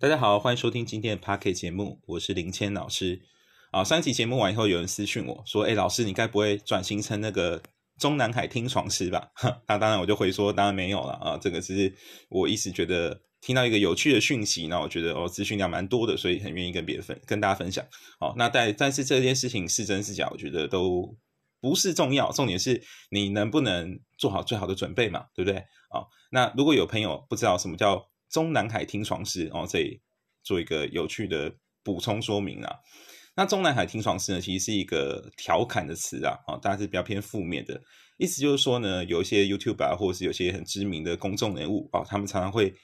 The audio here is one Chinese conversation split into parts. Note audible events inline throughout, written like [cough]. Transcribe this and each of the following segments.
大家好，欢迎收听今天的 p a r k e t 节目，我是林谦老师。啊，上期节目完以后，有人私讯我说：“哎，老师，你该不会转型成那个中南海听床师吧？” [laughs] 那当然，我就回说：“当然没有了啊，这个是我一直觉得听到一个有趣的讯息，那我觉得哦，资讯量蛮多的，所以很愿意跟别人分跟大家分享。好，那但但是这件事情是真是假，我觉得都不是重要，重点是你能不能做好最好的准备嘛，对不对？啊，那如果有朋友不知道什么叫……中南海听床师哦，这里做一个有趣的补充说明啊。那中南海听床师呢，其实是一个调侃的词啊，啊，大家是比较偏负面的意思，就是说呢，有一些 YouTube 啊，或者是有些很知名的公众人物哦，他们常常会。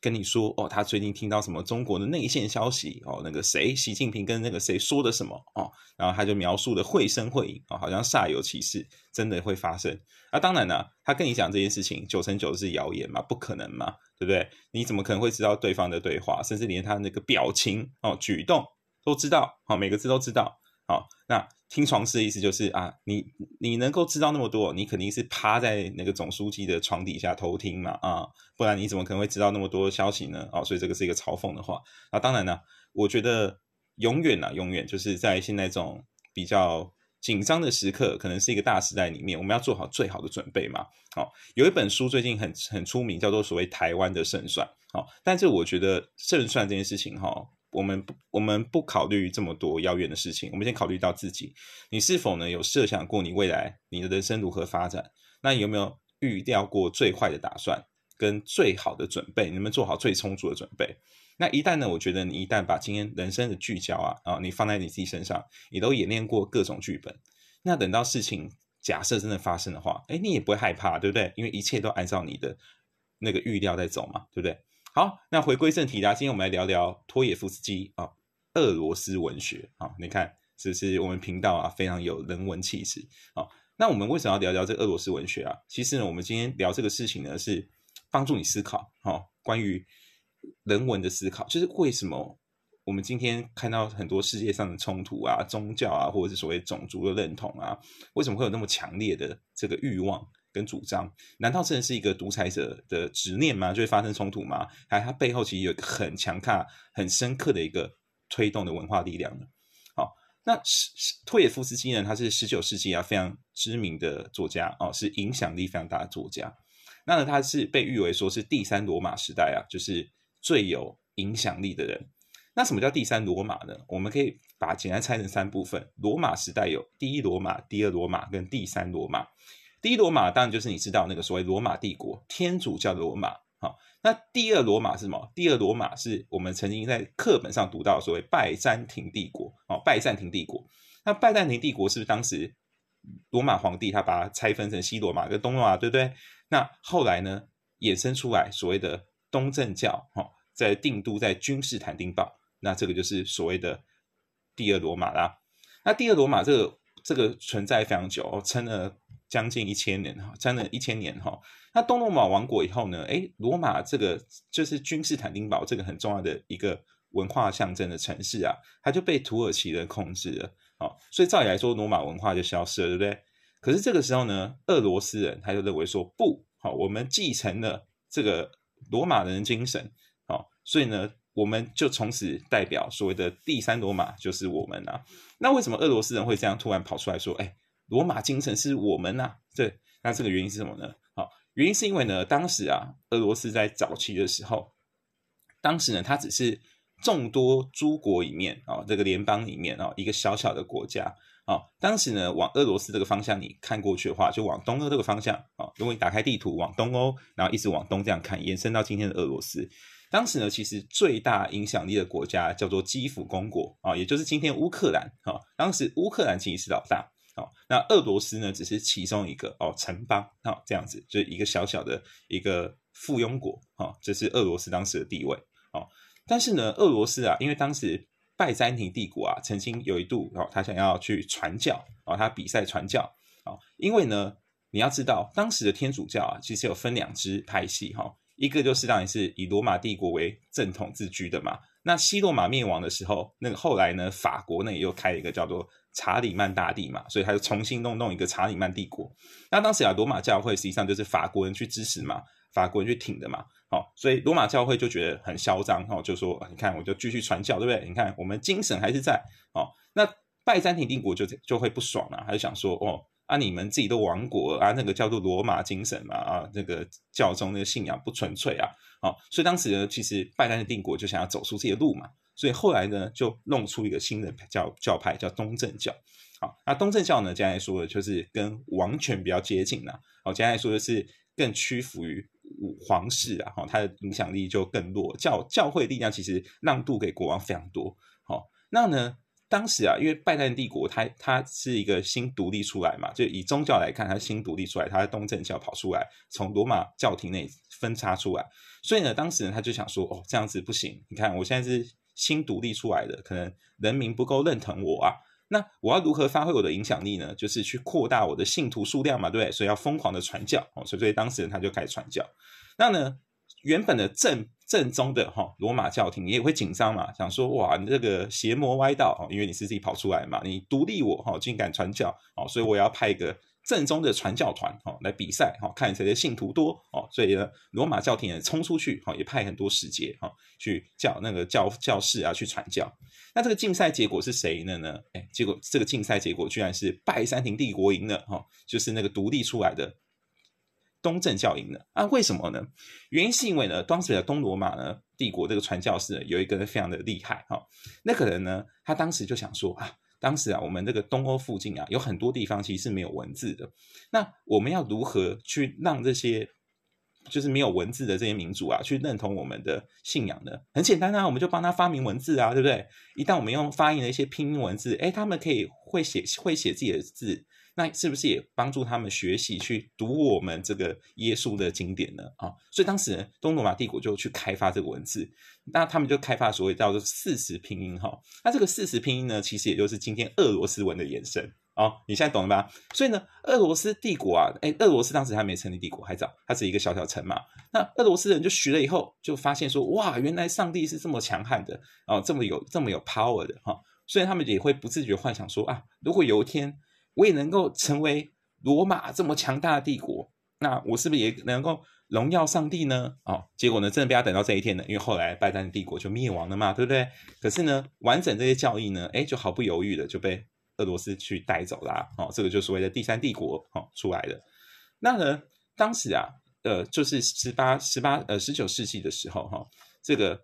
跟你说哦，他最近听到什么中国的内线消息哦，那个谁，习近平跟那个谁说的什么哦，然后他就描述的绘声绘影啊，好像煞有其事，真的会发生。那当然呢，他跟你讲这件事情，九成九是谣言嘛，不可能嘛，对不对？你怎么可能会知道对方的对话，甚至连他那个表情哦、举动都知道？好，每个字都知道。好，那。听床事的意思就是啊，你你能够知道那么多，你肯定是趴在那个总书记的床底下偷听嘛啊，不然你怎么可能会知道那么多消息呢？哦，所以这个是一个嘲讽的话。那当然呢，我觉得永远啊，永远就是在现在这种比较紧张的时刻，可能是一个大时代里面，我们要做好最好的准备嘛。好，有一本书最近很很出名，叫做所谓台湾的胜算。好，但是我觉得胜算这件事情哈。我们不，我们不考虑这么多遥远的事情，我们先考虑到自己。你是否呢有设想过你未来你的人生如何发展？那你有没有预料过最坏的打算跟最好的准备？能不能做好最充足的准备？那一旦呢，我觉得你一旦把今天人生的聚焦啊啊，你放在你自己身上，你都演练过各种剧本，那等到事情假设真的发生的话，哎，你也不会害怕，对不对？因为一切都按照你的那个预料在走嘛，对不对？好，那回归正题啦。今天我们来聊聊托耶夫斯基啊，俄罗斯文学啊。你看，是不是我们频道啊非常有人文气质啊？那我们为什么要聊聊这俄罗斯文学啊？其实呢，我们今天聊这个事情呢，是帮助你思考哈，关于人文的思考，就是为什么我们今天看到很多世界上的冲突啊，宗教啊，或者是所谓种族的认同啊，为什么会有那么强烈的这个欲望？跟主张，难道真的是一个独裁者的执念吗？就会发生冲突吗？还它背后其实有一个很强大、很深刻的一个推动的文化力量呢？好，那托也夫斯基呢？他是十九世纪啊非常知名的作家哦，是影响力非常大的作家。那呢，他是被誉为说是第三罗马时代啊，就是最有影响力的人。那什么叫第三罗马呢？我们可以把简单拆成三部分：罗马时代有第一罗马、第二罗马跟第三罗马。第一罗马当然就是你知道那个所谓罗马帝国，天主教的罗马。好，那第二罗马是什么？第二罗马是我们曾经在课本上读到所谓拜占庭帝国。哦，拜占庭帝国。那拜占庭帝国是不是当时罗马皇帝他把它拆分成西罗马跟东罗马，对不对？那后来呢，衍生出来所谓的东正教，哈，在定都在君士坦丁堡。那这个就是所谓的第二罗马啦。那第二罗马这个这个存在非常久，撑了。将近一千年哈，将近一千年哈。那东罗马亡国以后呢？哎，罗马这个就是君士坦丁堡这个很重要的一个文化象征的城市啊，它就被土耳其人控制了。好，所以照理来说，罗马文化就消失了，对不对？可是这个时候呢，俄罗斯人他就认为说不好，我们继承了这个罗马人精神，好，所以呢，我们就从此代表所谓的第三罗马就是我们啊。那为什么俄罗斯人会这样突然跑出来说？哎？罗马精神是我们呐，对，那这个原因是什么呢？好，原因是因为呢，当时啊，俄罗斯在早期的时候，当时呢，它只是众多诸国里面啊，这个联邦里面啊，一个小小的国家啊。当时呢，往俄罗斯这个方向你看过去的话，就往东欧这个方向啊。如果你打开地图往东欧，然后一直往东这样看，延伸到今天的俄罗斯，当时呢，其实最大影响力的国家叫做基辅公国啊，也就是今天乌克兰啊。当时乌克兰其实是老大。好，那俄罗斯呢，只是其中一个哦，城邦，好，这样子，就是一个小小的一个附庸国，好，这是俄罗斯当时的地位，好，但是呢，俄罗斯啊，因为当时拜占庭帝国啊，曾经有一度哦，他想要去传教，哦，他比赛传教，哦，因为呢，你要知道，当时的天主教啊，其实有分两支派系，哈，一个就是当然是以罗马帝国为正统自居的嘛，那西罗马灭亡的时候，那个后来呢，法国呢也又开一个叫做。查理曼大帝嘛，所以他就重新弄弄一个查理曼帝国。那当时啊，罗马教会实际上就是法国人去支持嘛。法国人去挺的嘛。好，所以罗马教会就觉得很嚣张，哈，就说你看我就继续传教，对不对？你看我们精神还是在，哦，那拜占庭帝国就就会不爽了，他就想说，哦，啊你们自己都亡国啊，那个叫做罗马精神嘛，啊那个教宗那个信仰不纯粹啊，哦，所以当时呢，其实拜占庭帝国就想要走出自己的路嘛。所以后来呢，就弄出一个新的教教派，叫东正教。好，那东正教呢，将来说的就是跟王权比较接近了。好，将来说的是更屈服于皇室啊。哈，它的影响力就更弱。教教会力量其实让渡给国王非常多。好，那呢，当时啊，因为拜占帝国它它是一个新独立出来嘛，就以宗教来看，它新独立出来，它的东正教跑出来，从罗马教廷内分叉出来。所以呢，当时呢，他就想说，哦，这样子不行。你看，我现在是。新独立出来的，可能人民不够认同我啊，那我要如何发挥我的影响力呢？就是去扩大我的信徒数量嘛，对不对？所以要疯狂的传教哦，所以所以当时人他就开始传教。那呢，原本的正正宗的哈罗马教廷也会紧张嘛，想说哇，你这个邪魔歪道哦，因为你是自己跑出来嘛，你独立我哈，竟敢传教哦，所以我要派一个。正宗的传教团哦来比赛哈，看谁的信徒多哦，所以呢，罗马教廷也冲出去哈，也派很多使节哈去叫那个教教士啊去传教。那这个竞赛结果是谁的？呢，哎，结果这个竞赛结果居然是拜占庭帝国赢了哈，就是那个独立出来的东正教赢了啊？为什么呢？原因是因为呢，当时的东罗马呢帝国这个传教士有一个人非常的厉害哈，那个人呢，他当时就想说啊。当时啊，我们这个东欧附近啊，有很多地方其实是没有文字的。那我们要如何去让这些就是没有文字的这些民族啊，去认同我们的信仰呢？很简单啊，我们就帮他发明文字啊，对不对？一旦我们用发音的一些拼音文字，哎，他们可以会写会写自己的字。那是不是也帮助他们学习去读我们这个耶稣的经典呢？啊，所以当时东罗马帝国就去开发这个文字，那他们就开发所谓叫做四十拼音哈。那这个四十拼音呢，其实也就是今天俄罗斯文的延伸哦。你现在懂了吧？所以呢，俄罗斯帝国啊，哎，俄罗斯当时还没成立帝国，还早，它是一个小小城嘛。那俄罗斯人就学了以后，就发现说，哇，原来上帝是这么强悍的哦，这么有这么有 power 的哈。所以他们也会不自觉幻想说啊，如果有一天。我也能够成为罗马这么强大的帝国，那我是不是也能够荣耀上帝呢？哦，结果呢，真的被他等到这一天呢，因为后来拜占庭帝国就灭亡了嘛，对不对？可是呢，完整这些教义呢，哎，就毫不犹豫的就被俄罗斯去带走了。哦，这个就所谓的第三帝国哦出来的。那呢，当时啊，呃，就是十八、十八、呃，十九世纪的时候，哈，这个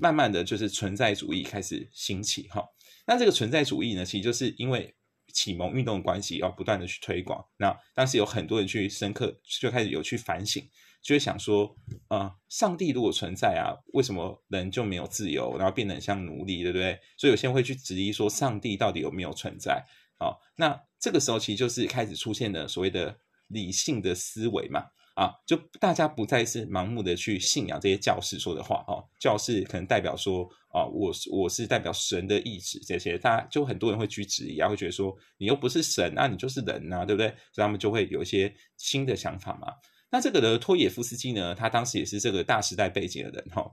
慢慢的就是存在主义开始兴起，哈。那这个存在主义呢，其实就是因为。启蒙运动的关系，要不断的去推广。那当时有很多人去深刻，就开始有去反省，就会想说：啊，上帝如果存在啊，为什么人就没有自由，然后变得很像奴隶，对不对？所以有些人会去质疑说，上帝到底有没有存在？啊，那这个时候其实就是开始出现了所谓的理性的思维嘛。啊，就大家不再是盲目的去信仰这些教士说的话哦，教士可能代表说啊，我是我是代表神的意志，这些大家就很多人会去质疑啊，会觉得说你又不是神啊，你就是人呐，对不对？所以他们就会有一些新的想法嘛。那这个的托野夫斯基呢，他当时也是这个大时代背景的人哈。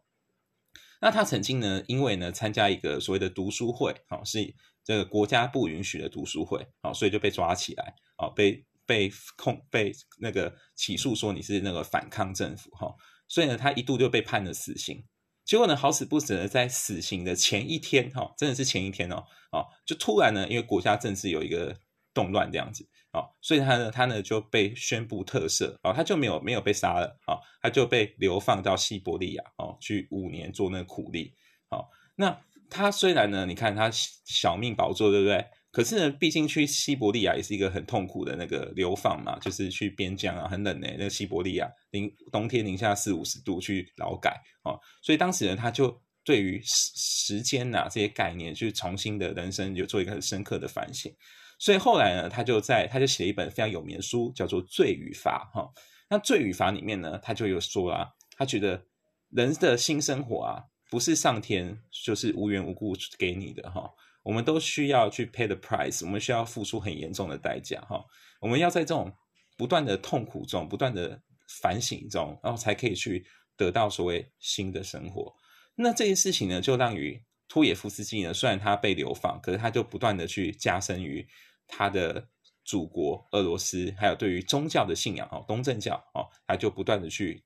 那他曾经呢，因为呢参加一个所谓的读书会，哦，是这个国家不允许的读书会，哦，所以就被抓起来，哦，被。被控被那个起诉说你是那个反抗政府哈，所以呢，他一度就被判了死刑。结果呢，好死不死的在死刑的前一天哈，真的是前一天哦，哦，就突然呢，因为国家政治有一个动乱这样子啊，所以他呢，他呢就被宣布特赦啊，他就没有没有被杀了啊，他就被流放到西伯利亚哦，去五年做那个苦力。哦，那他虽然呢，你看他小命保住，对不对？可是呢，毕竟去西伯利亚也是一个很痛苦的那个流放嘛，就是去边疆啊，很冷呢。那个西伯利亚零冬天零下四五十度去劳改啊，所以当时呢，他就对于时时间呐这些概念，去重新的人生有做一个很深刻的反省。所以后来呢，他就在他就写了一本非常有名的书，叫做《罪与罚》哈。那《罪与罚》里面呢，他就有说啊，他觉得人的新生活啊，不是上天就是无缘无故给你的哈。我们都需要去 pay the price，我们需要付出很严重的代价，哈。我们要在这种不断的痛苦中、不断的反省中，然后才可以去得到所谓新的生活。那这些事情呢，就让于托野夫斯基呢，虽然他被流放，可是他就不断的去加深于他的祖国俄罗斯，还有对于宗教的信仰哦，东正教哦，他就不断的去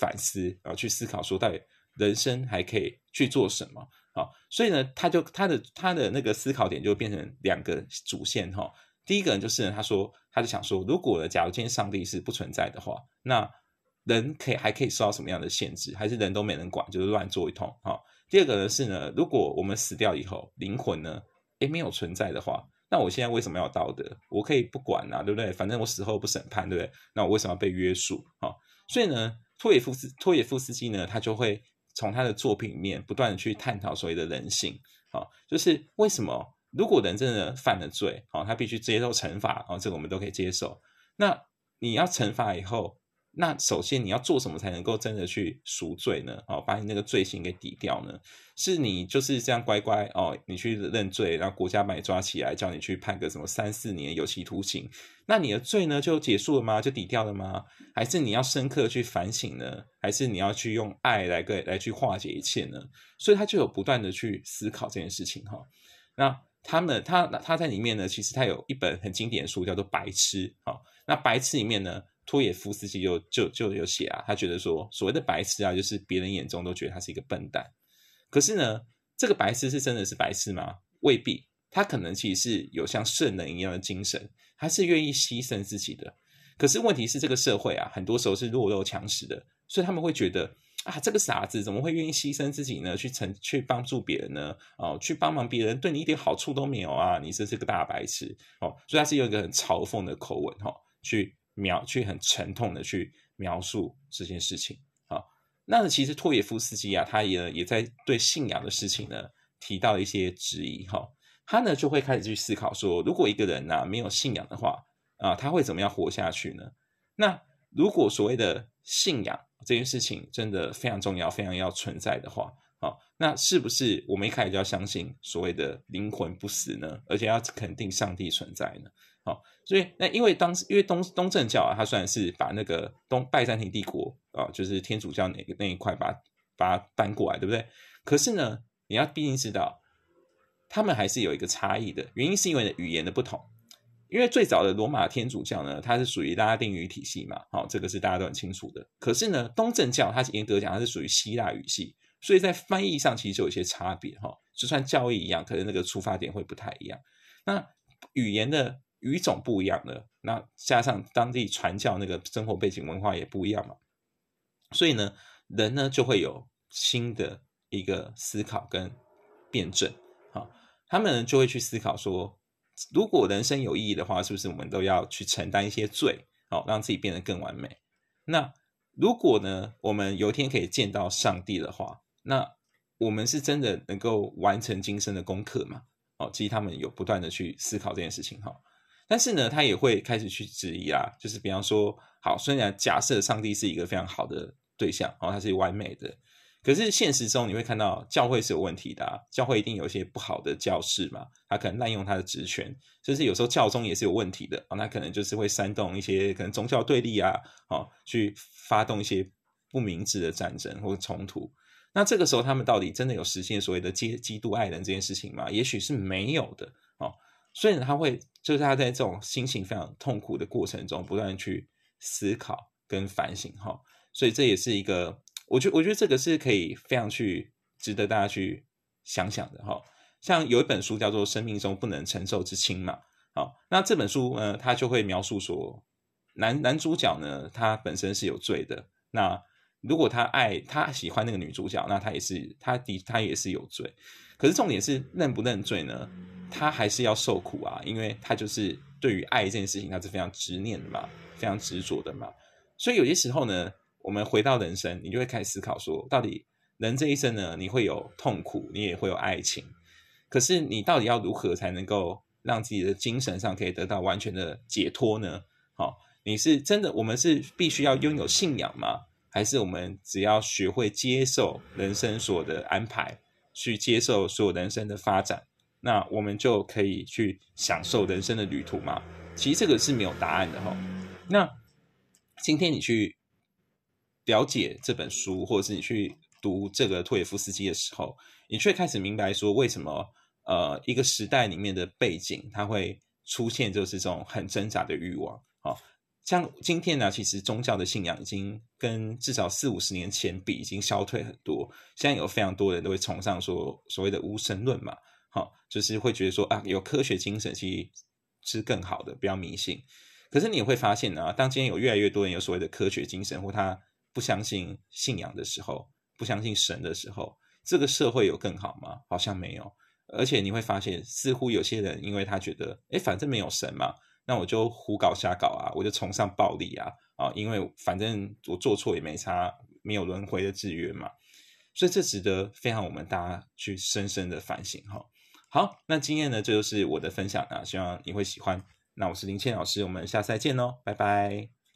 反思，然后去思考说，到底人生还可以去做什么？所以呢，他就他的他的那个思考点就变成两个主线哈。第一个人就是呢他说，他就想说，如果假如今天上帝是不存在的话，那人可以还可以受到什么样的限制？还是人都没人管，就是乱做一通？哈。第二个呢是呢，如果我们死掉以后，灵魂呢，诶没有存在的话，那我现在为什么要道德？我可以不管啊，对不对？反正我死后不审判，对不对？那我为什么要被约束？哈。所以呢，托野夫斯托野夫斯基呢，他就会从他的作品里面不断的去探讨所谓的人性，啊，就是为什么？如果人真的犯了罪，哦，他必须接受惩罚，哦，这个我们都可以接受。那你要惩罚以后，那首先你要做什么才能够真的去赎罪呢？哦，把你那个罪行给抵掉呢？是你就是这样乖乖哦，你去认罪，然后国家把你抓起来，叫你去判个什么三四年有期徒刑，那你的罪呢就结束了吗？就抵掉了吗？还是你要深刻去反省呢？还是你要去用爱来个来去化解一切呢？所以他就有不断的去思考这件事情哈。那。他们他他在里面呢，其实他有一本很经典的书叫做《白痴》好，那《白痴》里面呢，托耶夫斯基就就就有写啊，他觉得说所谓的白痴啊，就是别人眼中都觉得他是一个笨蛋。可是呢，这个白痴是真的是白痴吗？未必，他可能其实是有像圣人一样的精神，他是愿意牺牲自己的。可是问题是，这个社会啊，很多时候是弱肉强食的，所以他们会觉得。啊，这个傻子怎么会愿意牺牲自己呢？去成去帮助别人呢？哦，去帮忙别人，对你一点好处都没有啊！你是个大白痴哦！所以他是用一个很嘲讽的口吻哈，去描，去很沉痛的去描述这件事情好。那其实托耶夫斯基啊，他也也在对信仰的事情呢提到一些质疑哈。他呢就会开始去思考说，如果一个人呢没有信仰的话啊，他会怎么样活下去呢？那如果所谓的信仰，这件事情真的非常重要，非常要存在的话，好，那是不是我们一开始就要相信所谓的灵魂不死呢？而且要肯定上帝存在呢？好，所以那因为当时因为东东正教啊，它虽然是把那个东拜占庭帝国啊，就是天主教那个那一块把把它搬过来，对不对？可是呢，你要毕竟知道，他们还是有一个差异的，原因是因为语言的不同。因为最早的罗马天主教呢，它是属于拉丁语体系嘛，好，这个是大家都很清楚的。可是呢，东正教它严格讲它是属于希腊语系，所以在翻译上其实就有一些差别哈。就算教义一样，可能那个出发点会不太一样。那语言的语种不一样的，那加上当地传教那个生活背景文化也不一样嘛，所以呢，人呢就会有新的一个思考跟辩证，好，他们就会去思考说。如果人生有意义的话，是不是我们都要去承担一些罪，好让自己变得更完美？那如果呢，我们有一天可以见到上帝的话，那我们是真的能够完成今生的功课吗？哦，其实他们有不断的去思考这件事情哈。但是呢，他也会开始去质疑啊，就是比方说，好，虽然假设上帝是一个非常好的对象，哦，他是完美的。可是现实中你会看到教会是有问题的，教会一定有一些不好的教士嘛，他可能滥用他的职权，甚至有时候教宗也是有问题的哦，那可能就是会煽动一些可能宗教对立啊，哦，去发动一些不明智的战争或者冲突。那这个时候他们到底真的有实现所谓的基基督爱人这件事情吗？也许是没有的哦。所以他会就是他在这种心情非常痛苦的过程中，不断去思考跟反省哈。所以这也是一个。我觉我觉得这个是可以非常去值得大家去想想的哈，像有一本书叫做《生命中不能承受之轻》嘛，好，那这本书呢，它就会描述说，男男主角呢，他本身是有罪的，那如果他爱他喜欢那个女主角，那他也是他的他也是有罪，可是重点是认不认罪呢？他还是要受苦啊，因为他就是对于爱这件事情，他是非常执念的嘛，非常执着的嘛，所以有些时候呢。我们回到人生，你就会开始思考说，到底人这一生呢？你会有痛苦，你也会有爱情，可是你到底要如何才能够让自己的精神上可以得到完全的解脱呢？好，你是真的，我们是必须要拥有信仰吗？还是我们只要学会接受人生所的安排，去接受所有人生的发展，那我们就可以去享受人生的旅途吗？其实这个是没有答案的哈。那今天你去。了解这本书，或者是你去读这个托耶夫斯基的时候，你却开始明白说，为什么呃一个时代里面的背景，它会出现就是这种很挣扎的欲望。好，像今天呢，其实宗教的信仰已经跟至少四五十年前比，已经消退很多。现在有非常多人都会崇尚说所谓的无神论嘛，好，就是会觉得说啊，有科学精神其实是更好的，不要迷信。可是你也会发现呢，当今天有越来越多人有所谓的科学精神，或他不相信信仰的时候，不相信神的时候，这个社会有更好吗？好像没有。而且你会发现，似乎有些人因为他觉得，哎，反正没有神嘛，那我就胡搞瞎搞啊，我就崇尚暴力啊，啊，因为反正我做错也没差，没有轮回的制约嘛。所以这值得非常我们大家去深深的反省哈。好，那今天呢，这就是我的分享啊，希望你会喜欢。那我是林倩老师，我们下次再见喽，拜拜。